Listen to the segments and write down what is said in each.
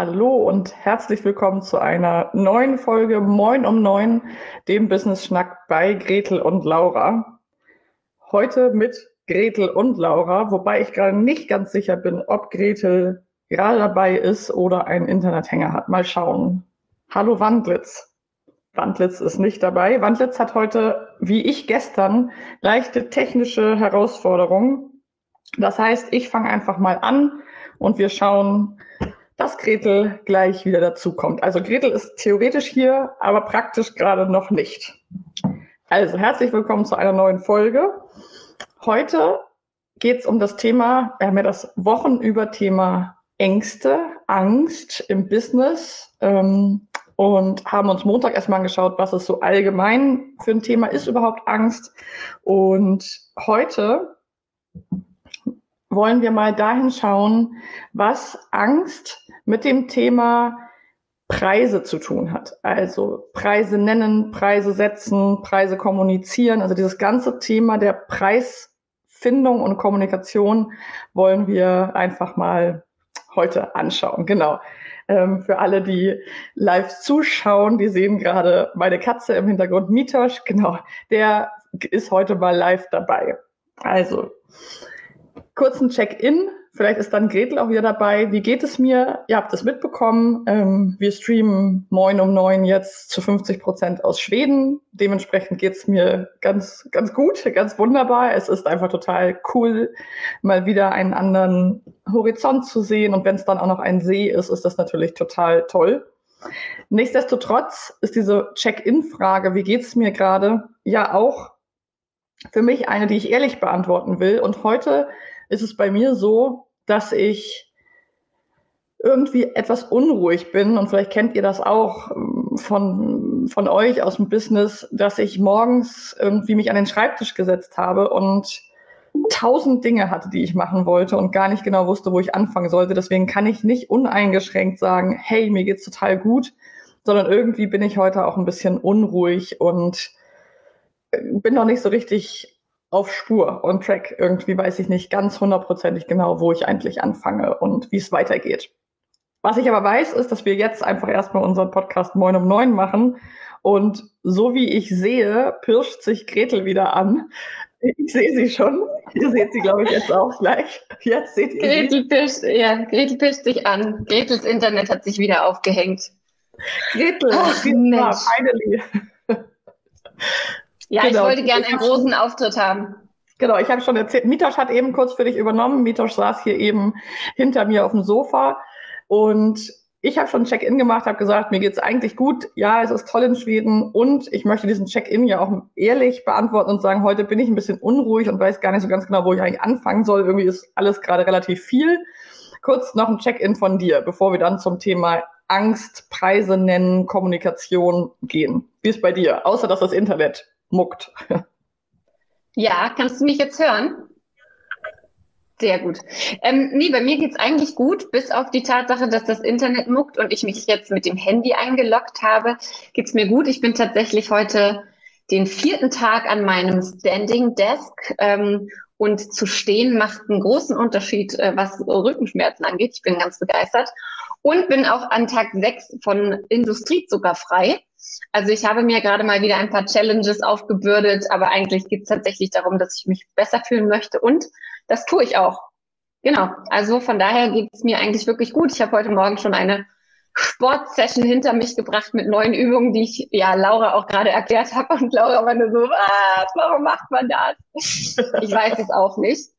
Hallo und herzlich willkommen zu einer neuen Folge Moin um Neun, dem Business Schnack bei Gretel und Laura. Heute mit Gretel und Laura, wobei ich gerade nicht ganz sicher bin, ob Gretel gerade dabei ist oder einen Internethänger hat. Mal schauen. Hallo Wandlitz. Wandlitz ist nicht dabei. Wandlitz hat heute, wie ich gestern, leichte technische Herausforderungen. Das heißt, ich fange einfach mal an und wir schauen, dass Gretel gleich wieder dazukommt. Also Gretel ist theoretisch hier, aber praktisch gerade noch nicht. Also herzlich willkommen zu einer neuen Folge. Heute geht es um das Thema, wir haben ja das Wochenüberthema Ängste, Angst im Business ähm, und haben uns Montag erstmal angeschaut, was es so allgemein für ein Thema ist, überhaupt Angst. Und heute wollen wir mal dahin schauen, was Angst mit dem Thema Preise zu tun hat. Also Preise nennen, Preise setzen, Preise kommunizieren. Also dieses ganze Thema der Preisfindung und Kommunikation wollen wir einfach mal heute anschauen. Genau. Ähm, für alle, die live zuschauen, die sehen gerade meine Katze im Hintergrund, Mitosch. Genau, der ist heute mal live dabei. Also, kurzen Check-in Vielleicht ist dann Gretel auch wieder dabei. Wie geht es mir? Ihr habt es mitbekommen. Ähm, wir streamen Moin um neun jetzt zu 50 Prozent aus Schweden. Dementsprechend geht es mir ganz, ganz gut, ganz wunderbar. Es ist einfach total cool, mal wieder einen anderen Horizont zu sehen. Und wenn es dann auch noch ein See ist, ist das natürlich total toll. Nichtsdestotrotz ist diese Check-in-Frage, wie geht es mir gerade, ja auch für mich eine, die ich ehrlich beantworten will. Und heute ist es bei mir so, dass ich irgendwie etwas unruhig bin und vielleicht kennt ihr das auch ähm, von, von euch aus dem Business, dass ich morgens irgendwie mich an den Schreibtisch gesetzt habe und tausend Dinge hatte, die ich machen wollte und gar nicht genau wusste, wo ich anfangen sollte. Deswegen kann ich nicht uneingeschränkt sagen, hey, mir geht's total gut, sondern irgendwie bin ich heute auch ein bisschen unruhig und äh, bin noch nicht so richtig auf Spur, on track. Irgendwie weiß ich nicht ganz hundertprozentig genau, wo ich eigentlich anfange und wie es weitergeht. Was ich aber weiß, ist, dass wir jetzt einfach erstmal unseren Podcast Moin um Neun machen. Und so wie ich sehe, pirscht sich Gretel wieder an. Ich sehe sie schon. Ihr seht sie, glaube ich, jetzt auch gleich. Jetzt seht ihr Gretel sie. Pirscht, ja, Gretel pirscht sich an. Gretels Internet hat sich wieder aufgehängt. Gretel, Ach, Mensch. finally. Ja, genau. ich wollte gerne einen großen Auftritt haben. Genau, ich habe schon erzählt, Mitosch hat eben kurz für dich übernommen. Mitosch saß hier eben hinter mir auf dem Sofa und ich habe schon Check-in gemacht, habe gesagt, mir geht's eigentlich gut. Ja, es ist toll in Schweden und ich möchte diesen Check-in ja auch ehrlich beantworten und sagen, heute bin ich ein bisschen unruhig und weiß gar nicht so ganz genau, wo ich eigentlich anfangen soll. Irgendwie ist alles gerade relativ viel. Kurz noch ein Check-in von dir, bevor wir dann zum Thema Angst, Preise nennen, Kommunikation gehen. Wie ist bei dir? Außer dass das Internet muckt. Ja, kannst du mich jetzt hören? Sehr gut. Ähm, nee, bei mir geht's eigentlich gut, bis auf die Tatsache, dass das Internet muckt und ich mich jetzt mit dem Handy eingeloggt habe, geht's mir gut. Ich bin tatsächlich heute den vierten Tag an meinem Standing Desk ähm, und zu stehen macht einen großen Unterschied, äh, was Rückenschmerzen angeht. Ich bin ganz begeistert und bin auch an Tag sechs von Industriezucker frei. Also ich habe mir gerade mal wieder ein paar Challenges aufgebürdet, aber eigentlich geht es tatsächlich darum, dass ich mich besser fühlen möchte und das tue ich auch. Genau, also von daher geht es mir eigentlich wirklich gut. Ich habe heute Morgen schon eine Sportsession hinter mich gebracht mit neuen Übungen, die ich ja Laura auch gerade erklärt habe. Und Laura war nur so, was, warum macht man das? Ich weiß es auch nicht.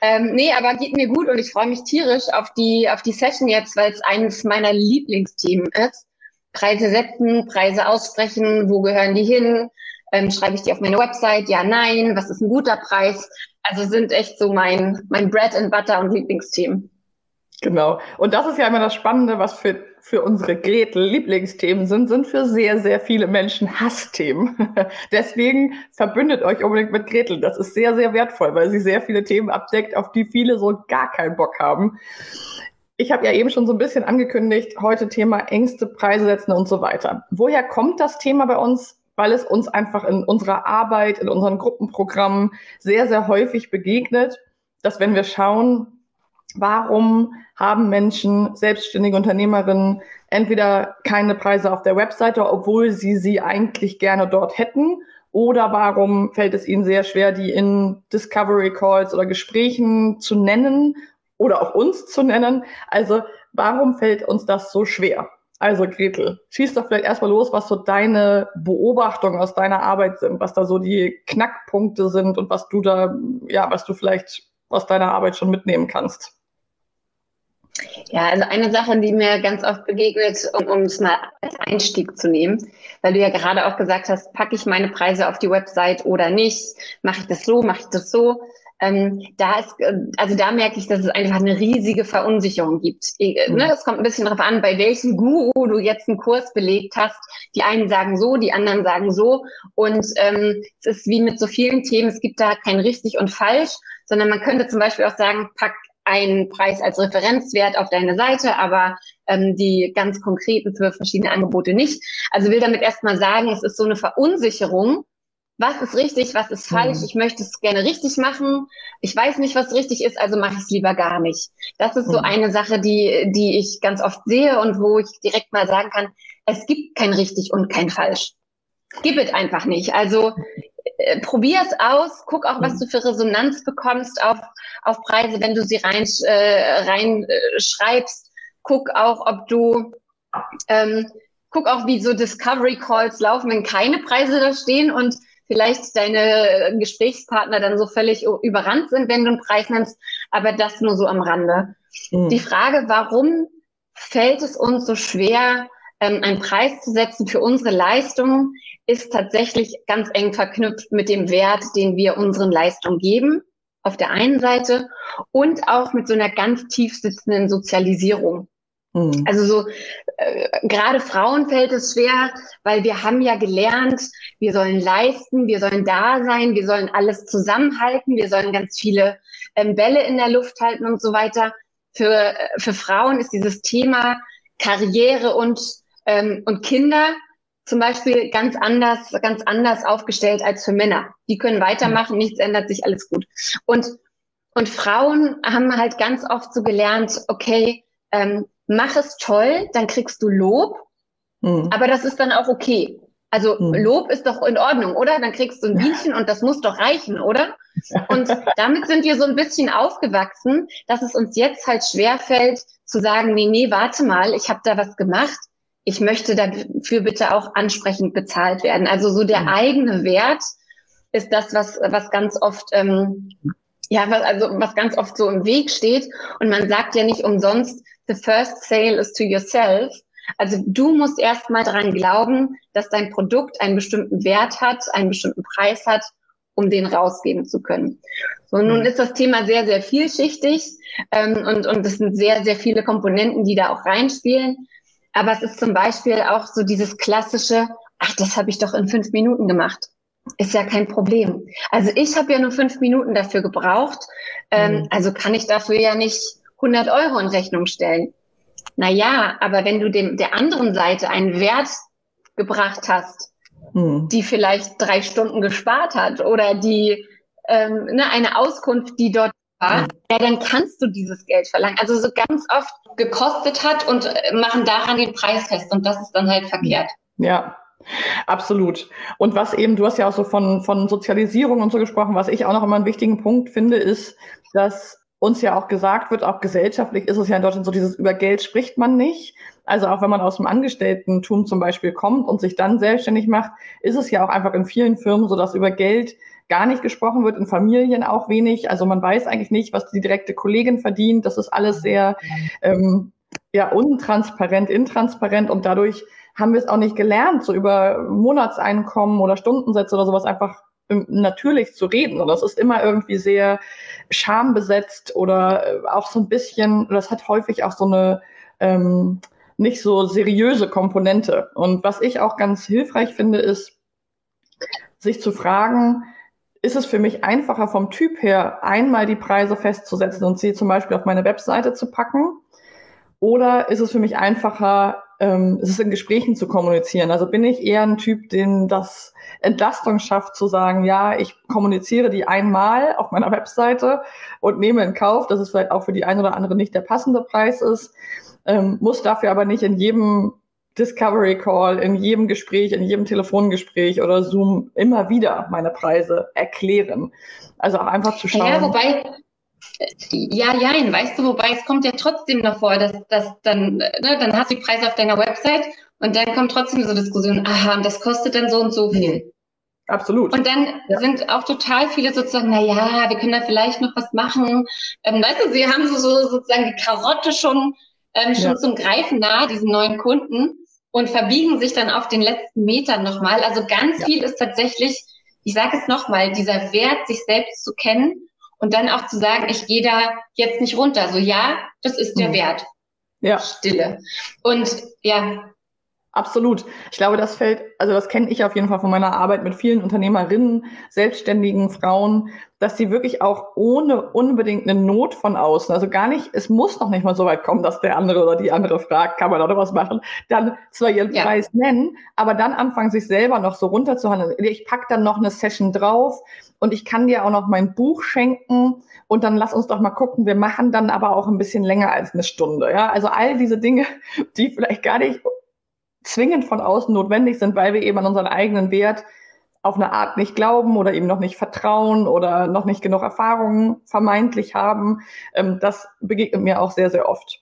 Ähm, nee, aber geht mir gut und ich freue mich tierisch auf die, auf die Session jetzt, weil es eines meiner Lieblingsthemen ist. Preise setzen, Preise aussprechen, wo gehören die hin? Ähm, schreibe ich die auf meine Website? Ja, nein. Was ist ein guter Preis? Also sind echt so mein, mein Bread and Butter und Lieblingsthemen. Genau. Und das ist ja immer das Spannende, was für, für unsere Gretel Lieblingsthemen sind, sind für sehr, sehr viele Menschen Hassthemen. Deswegen verbündet euch unbedingt mit Gretel. Das ist sehr, sehr wertvoll, weil sie sehr viele Themen abdeckt, auf die viele so gar keinen Bock haben. Ich habe ja eben schon so ein bisschen angekündigt, heute Thema Ängste, Preise setzen und so weiter. Woher kommt das Thema bei uns? Weil es uns einfach in unserer Arbeit, in unseren Gruppenprogrammen sehr, sehr häufig begegnet, dass wenn wir schauen, warum haben Menschen, selbstständige Unternehmerinnen, entweder keine Preise auf der Webseite, obwohl sie sie eigentlich gerne dort hätten, oder warum fällt es ihnen sehr schwer, die in Discovery Calls oder Gesprächen zu nennen oder auch uns zu nennen? Also warum fällt uns das so schwer? Also Gretel, schieß doch vielleicht erstmal los, was so deine Beobachtungen aus deiner Arbeit sind, was da so die Knackpunkte sind und was du da, ja, was du vielleicht aus deiner Arbeit schon mitnehmen kannst. Ja, also eine Sache, die mir ganz oft begegnet, um, um es mal als Einstieg zu nehmen, weil du ja gerade auch gesagt hast, packe ich meine Preise auf die Website oder nicht, mache ich das so, mache ich das so. Ähm, da ist, äh, also da merke ich, dass es einfach eine riesige Verunsicherung gibt. Mhm. Ne, es kommt ein bisschen darauf an, bei welchem Guru du jetzt einen Kurs belegt hast. Die einen sagen so, die anderen sagen so. Und ähm, es ist wie mit so vielen Themen, es gibt da kein richtig und falsch, sondern man könnte zum Beispiel auch sagen, pack einen Preis als Referenzwert auf deine Seite, aber ähm, die ganz konkreten zwölf verschiedene Angebote nicht. Also will damit erstmal sagen, es ist so eine Verunsicherung. Was ist richtig, was ist falsch? Mhm. Ich möchte es gerne richtig machen. Ich weiß nicht, was richtig ist, also mache ich es lieber gar nicht. Das ist so mhm. eine Sache, die, die ich ganz oft sehe und wo ich direkt mal sagen kann, es gibt kein richtig und kein falsch. Gib es einfach nicht. Also äh, probier es aus, guck auch, was mhm. du für Resonanz bekommst auf, auf Preise, wenn du sie rein, äh, rein äh, schreibst. Guck auch, ob du, ähm, guck auch, wie so Discovery Calls laufen, wenn keine Preise da stehen und vielleicht deine Gesprächspartner dann so völlig überrannt sind, wenn du einen Preis nennst, aber das nur so am Rande. Mhm. Die Frage, warum fällt es uns so schwer, ähm, einen Preis zu setzen für unsere Leistungen, ist tatsächlich ganz eng verknüpft mit dem Wert, den wir unseren Leistungen geben, auf der einen Seite, und auch mit so einer ganz tief sitzenden Sozialisierung. Mhm. Also so äh, gerade Frauen fällt es schwer, weil wir haben ja gelernt, wir sollen leisten, wir sollen da sein, wir sollen alles zusammenhalten, wir sollen ganz viele ähm, Bälle in der Luft halten und so weiter. Für, äh, für Frauen ist dieses Thema Karriere und, ähm, und Kinder zum Beispiel ganz anders, ganz anders aufgestellt als für Männer. Die können weitermachen, nichts ändert sich, alles gut. Und, und Frauen haben halt ganz oft so gelernt, okay, ähm, mach es toll, dann kriegst du Lob, mhm. aber das ist dann auch okay. Also mhm. Lob ist doch in Ordnung, oder? Dann kriegst du ein Bienchen und das muss doch reichen, oder? Und damit sind wir so ein bisschen aufgewachsen, dass es uns jetzt halt schwerfällt zu sagen, nee, nee, warte mal, ich habe da was gemacht ich möchte dafür bitte auch ansprechend bezahlt werden. Also so der mhm. eigene Wert ist das, was, was ganz oft, ähm, ja, was, also was ganz oft so im Weg steht. Und man sagt ja nicht umsonst, the first sale is to yourself. Also du musst erst mal dran glauben, dass dein Produkt einen bestimmten Wert hat, einen bestimmten Preis hat, um den rausgeben zu können. So, nun mhm. ist das Thema sehr, sehr vielschichtig ähm, und, und es sind sehr, sehr viele Komponenten, die da auch reinspielen. Aber es ist zum Beispiel auch so dieses klassische, ach, das habe ich doch in fünf Minuten gemacht. Ist ja kein Problem. Also ich habe ja nur fünf Minuten dafür gebraucht. Ähm, mhm. Also kann ich dafür ja nicht 100 Euro in Rechnung stellen. Naja, aber wenn du dem, der anderen Seite einen Wert gebracht hast, mhm. die vielleicht drei Stunden gespart hat oder die ähm, ne, eine Auskunft, die dort war, mhm. ja, dann kannst du dieses Geld verlangen. Also so ganz oft gekostet hat und äh, machen daran den Preis fest und das ist dann halt verkehrt. Ja, Absolut. Und was eben, du hast ja auch so von, von Sozialisierung und so gesprochen, was ich auch noch immer einen wichtigen Punkt finde, ist, dass uns ja auch gesagt wird, auch gesellschaftlich ist es ja in Deutschland so, dieses über Geld spricht man nicht. Also auch wenn man aus dem Angestellten-Tum zum Beispiel kommt und sich dann selbstständig macht, ist es ja auch einfach in vielen Firmen so, dass über Geld gar nicht gesprochen wird, in Familien auch wenig. Also man weiß eigentlich nicht, was die direkte Kollegin verdient. Das ist alles sehr ähm, ja, untransparent, intransparent und dadurch haben wir es auch nicht gelernt, so über Monatseinkommen oder Stundensätze oder sowas einfach natürlich zu reden. Und das ist immer irgendwie sehr schambesetzt oder äh, auch so ein bisschen, das hat häufig auch so eine ähm, nicht so seriöse Komponente. Und was ich auch ganz hilfreich finde, ist, sich zu fragen, ist es für mich einfacher vom Typ her, einmal die Preise festzusetzen und sie zum Beispiel auf meine Webseite zu packen? Oder ist es für mich einfacher, ähm, es ist in Gesprächen zu kommunizieren? Also bin ich eher ein Typ, den das Entlastung schafft, zu sagen, ja, ich kommuniziere die einmal auf meiner Webseite und nehme in Kauf, dass es vielleicht auch für die eine oder andere nicht der passende Preis ist, ähm, muss dafür aber nicht in jedem Discovery Call, in jedem Gespräch, in jedem Telefongespräch oder Zoom immer wieder meine Preise erklären. Also auch einfach zu schauen. Ja, wobei, ja, ja, weißt du, wobei es kommt ja trotzdem noch vor, dass, dass dann, ne, dann hast du die Preise auf deiner Website und dann kommt trotzdem so Diskussion, aha, und das kostet dann so und so viel. Absolut. Und dann ja. sind auch total viele sozusagen, na ja, wir können da vielleicht noch was machen. Ähm, weißt du, sie haben so, so sozusagen die Karotte schon, ähm, schon ja. zum Greifen nahe, diesen neuen Kunden, und verbiegen sich dann auf den letzten Metern nochmal. Also ganz ja. viel ist tatsächlich, ich sage es nochmal, dieser Wert, sich selbst zu kennen und dann auch zu sagen, ich gehe da jetzt nicht runter. So, ja, das ist der mhm. Wert. Ja. Stille. Und ja, Absolut. Ich glaube, das fällt, also das kenne ich auf jeden Fall von meiner Arbeit mit vielen Unternehmerinnen, selbstständigen Frauen, dass sie wirklich auch ohne unbedingt eine Not von außen, also gar nicht, es muss noch nicht mal so weit kommen, dass der andere oder die andere fragt, kann man da noch was machen, dann zwar ihren ja. Preis nennen, aber dann anfangen, sich selber noch so runterzuhandeln. Ich pack dann noch eine Session drauf und ich kann dir auch noch mein Buch schenken und dann lass uns doch mal gucken, wir machen dann aber auch ein bisschen länger als eine Stunde. Ja, also all diese Dinge, die vielleicht gar nicht zwingend von außen notwendig sind, weil wir eben an unseren eigenen Wert auf eine Art nicht glauben oder eben noch nicht vertrauen oder noch nicht genug Erfahrungen vermeintlich haben. Ähm, das begegnet mir auch sehr, sehr oft.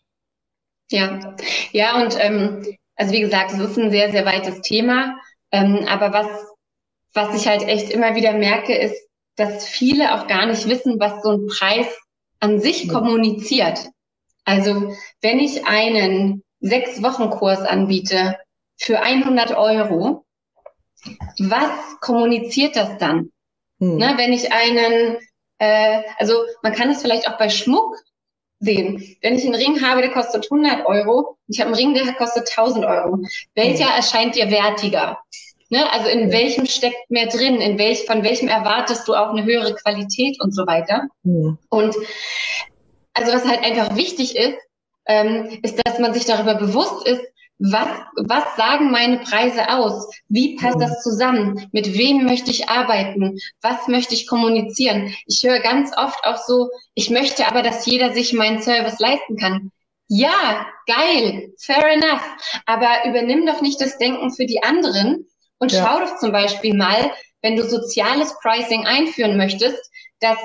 Ja, ja, und ähm, also wie gesagt, es ist ein sehr, sehr weites Thema. Ähm, aber was, was ich halt echt immer wieder merke, ist, dass viele auch gar nicht wissen, was so ein Preis an sich kommuniziert. Also wenn ich einen sechs Wochen Kurs anbiete, für 100 Euro, was kommuniziert das dann? Hm. Ne, wenn ich einen, äh, also man kann es vielleicht auch bei Schmuck sehen. Wenn ich einen Ring habe, der kostet 100 Euro, ich habe einen Ring, der kostet 1000 Euro. Welcher hm. erscheint dir wertiger? Ne? Also in welchem steckt mehr drin? In welch, von welchem erwartest du auch eine höhere Qualität und so weiter? Hm. Und also was halt einfach wichtig ist, ähm, ist, dass man sich darüber bewusst ist, was, was sagen meine Preise aus? Wie passt das zusammen? Mit wem möchte ich arbeiten? Was möchte ich kommunizieren? Ich höre ganz oft auch so, ich möchte aber, dass jeder sich meinen Service leisten kann. Ja, geil, fair enough. Aber übernimm doch nicht das Denken für die anderen und ja. schau doch zum Beispiel mal, wenn du soziales Pricing einführen möchtest, dass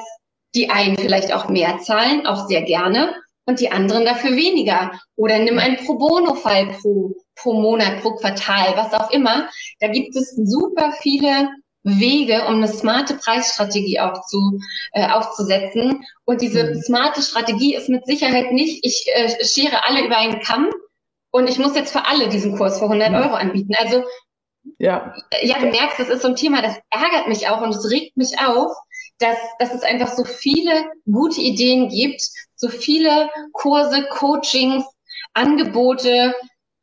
die einen vielleicht auch mehr zahlen, auch sehr gerne, und die anderen dafür weniger. Oder nimm einen Pro Bono-Fall pro, pro Monat, pro Quartal, was auch immer. Da gibt es super viele Wege, um eine smarte Preisstrategie aufzu, äh, aufzusetzen. Und diese mhm. smarte Strategie ist mit Sicherheit nicht, ich äh, schere alle über einen Kamm und ich muss jetzt für alle diesen Kurs für 100 Euro anbieten. Also ja, ja, du merkst, das ist so ein Thema, das ärgert mich auch und es regt mich auf, dass, dass es einfach so viele gute Ideen gibt, so viele Kurse, Coachings, Angebote,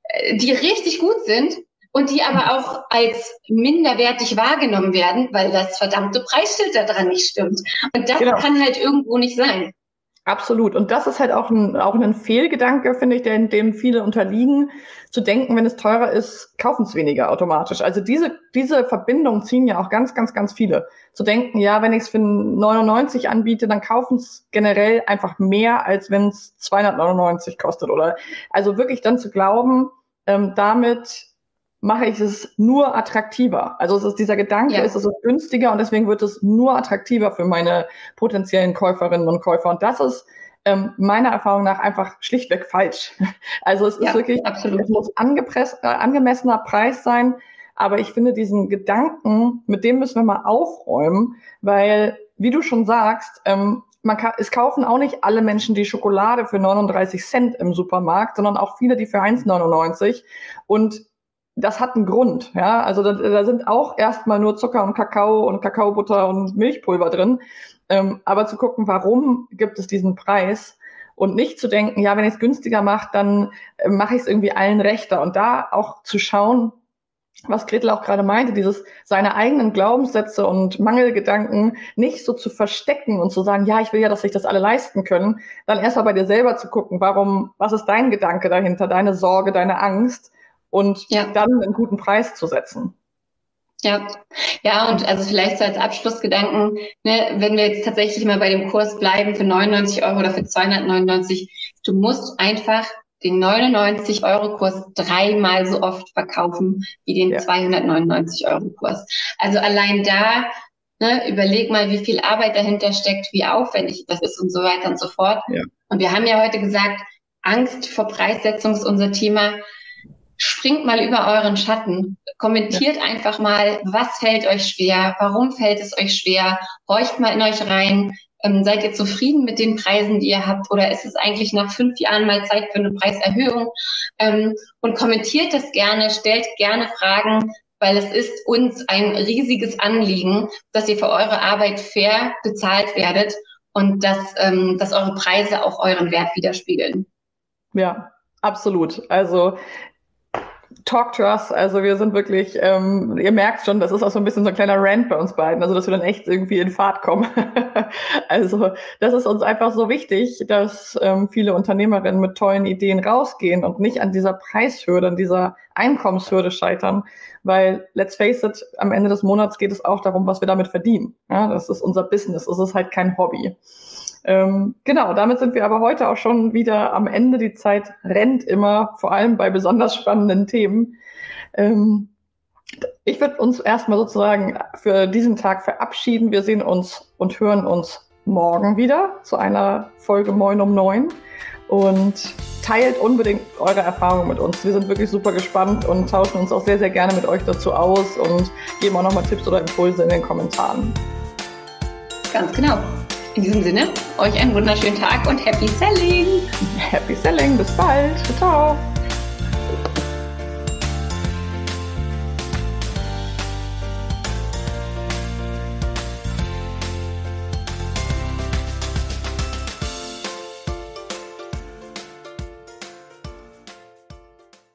äh, die richtig gut sind und die aber auch als minderwertig wahrgenommen werden, weil das verdammte Preisschild da dran nicht stimmt. Und das genau. kann halt irgendwo nicht sein. Absolut. Und das ist halt auch ein, auch ein Fehlgedanke, finde ich, der, dem viele unterliegen, zu denken, wenn es teurer ist, kaufen es weniger automatisch. Also diese, diese Verbindung ziehen ja auch ganz, ganz, ganz viele. Zu denken, ja, wenn ich es für 99 anbiete, dann kaufen es generell einfach mehr, als wenn es 299 kostet. Oder also wirklich dann zu glauben, ähm, damit mache ich es nur attraktiver. Also es ist dieser Gedanke, ja. es ist günstiger und deswegen wird es nur attraktiver für meine potenziellen Käuferinnen und Käufer. Und das ist ähm, meiner Erfahrung nach einfach schlichtweg falsch. Also es ist ja, wirklich, absolut. es muss äh, angemessener Preis sein, aber ich finde diesen Gedanken, mit dem müssen wir mal aufräumen, weil, wie du schon sagst, ähm, man kann, es kaufen auch nicht alle Menschen die Schokolade für 39 Cent im Supermarkt, sondern auch viele, die für 1,99. Und das hat einen Grund, ja. Also da, da sind auch erstmal nur Zucker und Kakao und Kakaobutter und Milchpulver drin. Ähm, aber zu gucken, warum gibt es diesen Preis und nicht zu denken, ja, wenn ich es günstiger mache, dann äh, mache ich es irgendwie allen rechter. Und da auch zu schauen, was Gretel auch gerade meinte, dieses seine eigenen Glaubenssätze und Mangelgedanken nicht so zu verstecken und zu sagen, ja, ich will ja, dass sich das alle leisten können, dann erstmal bei dir selber zu gucken, warum, was ist dein Gedanke dahinter, deine Sorge, deine Angst und ja. dann einen guten Preis zu setzen. Ja, ja, und also vielleicht so als Abschlussgedanken, ne, wenn wir jetzt tatsächlich mal bei dem Kurs bleiben für 99 Euro oder für 299, du musst einfach den 99-Euro-Kurs dreimal so oft verkaufen wie den ja. 299-Euro-Kurs. Also allein da, ne, überleg mal, wie viel Arbeit dahinter steckt, wie aufwendig das ist und so weiter und so fort. Ja. Und wir haben ja heute gesagt, Angst vor Preissetzung ist unser Thema. Springt mal über euren Schatten. Kommentiert ja. einfach mal, was fällt euch schwer? Warum fällt es euch schwer? Horcht mal in euch rein. Ähm, seid ihr zufrieden mit den Preisen, die ihr habt? Oder ist es eigentlich nach fünf Jahren mal Zeit für eine Preiserhöhung? Ähm, und kommentiert das gerne, stellt gerne Fragen, weil es ist uns ein riesiges Anliegen, dass ihr für eure Arbeit fair bezahlt werdet und dass, ähm, dass eure Preise auch euren Wert widerspiegeln. Ja, absolut. Also Talk to us. Also wir sind wirklich, ähm, ihr merkt schon, das ist auch so ein bisschen so ein kleiner Rant bei uns beiden, also dass wir dann echt irgendwie in Fahrt kommen. also das ist uns einfach so wichtig, dass ähm, viele Unternehmerinnen mit tollen Ideen rausgehen und nicht an dieser Preishürde, an dieser Einkommenshürde scheitern. Weil, let's face it, am Ende des Monats geht es auch darum, was wir damit verdienen. Ja, das ist unser Business, es ist halt kein Hobby. Ähm, genau, damit sind wir aber heute auch schon wieder am Ende. Die Zeit rennt immer, vor allem bei besonders spannenden Themen. Ähm, ich würde uns erstmal sozusagen für diesen Tag verabschieden. Wir sehen uns und hören uns morgen wieder zu einer Folge Moin um neun und teilt unbedingt eure Erfahrungen mit uns. Wir sind wirklich super gespannt und tauschen uns auch sehr, sehr gerne mit euch dazu aus und geben auch nochmal Tipps oder Impulse in den Kommentaren. Ganz genau. In diesem Sinne, euch einen wunderschönen Tag und happy selling. Happy selling, bis bald. Ciao.